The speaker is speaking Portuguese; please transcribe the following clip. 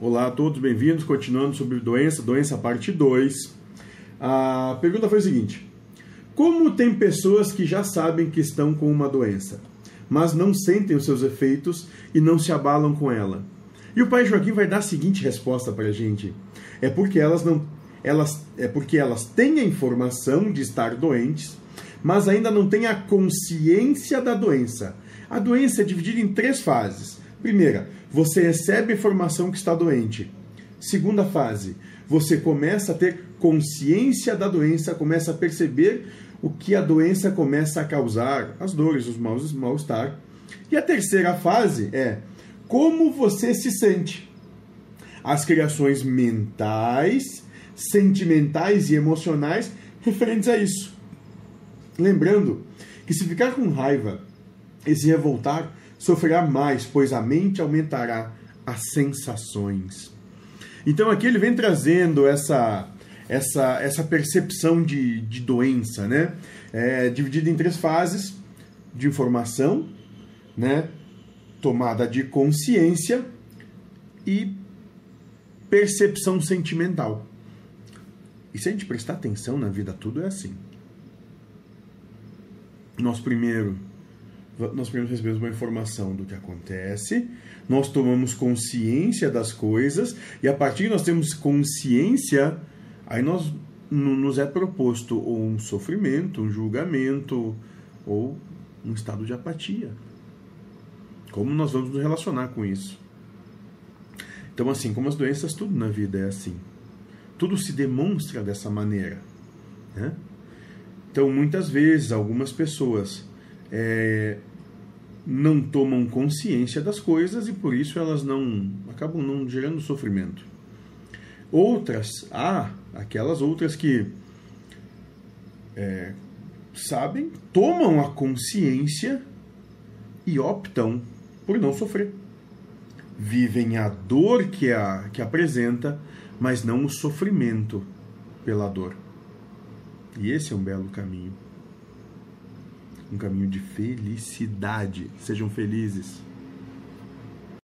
Olá a todos, bem-vindos. Continuando sobre doença, doença parte 2. A pergunta foi a seguinte: Como tem pessoas que já sabem que estão com uma doença, mas não sentem os seus efeitos e não se abalam com ela? E o pai Joaquim vai dar a seguinte resposta para a gente: É porque elas não elas é porque elas têm a informação de estar doentes, mas ainda não têm a consciência da doença. A doença é dividida em três fases. Primeira, você recebe informação que está doente. Segunda fase, você começa a ter consciência da doença, começa a perceber o que a doença começa a causar, as dores, os maus mal-estar. E a terceira fase é como você se sente. As criações mentais, sentimentais e emocionais referentes a isso. Lembrando que se ficar com raiva e se revoltar, sofrerá mais, pois a mente aumentará as sensações. Então aqui ele vem trazendo essa essa, essa percepção de, de doença, né? É, dividida em três fases de informação, né? Tomada de consciência e percepção sentimental. E se a gente prestar atenção na vida, tudo é assim. Nós primeiro nós primeiro recebemos uma informação do que acontece, nós tomamos consciência das coisas e a partir de nós temos consciência, aí nós nos é proposto ou um sofrimento, um julgamento ou um estado de apatia. Como nós vamos nos relacionar com isso? Então, assim, como as doenças, tudo na vida é assim. Tudo se demonstra dessa maneira. Né? Então, muitas vezes, algumas pessoas é, não tomam consciência das coisas e por isso elas não acabam não gerando sofrimento. Outras, há aquelas outras que é, sabem, tomam a consciência e optam por não sofrer. Vivem a dor que, a, que apresenta, mas não o sofrimento pela dor. E esse é um belo caminho um caminho de felicidade. Sejam felizes.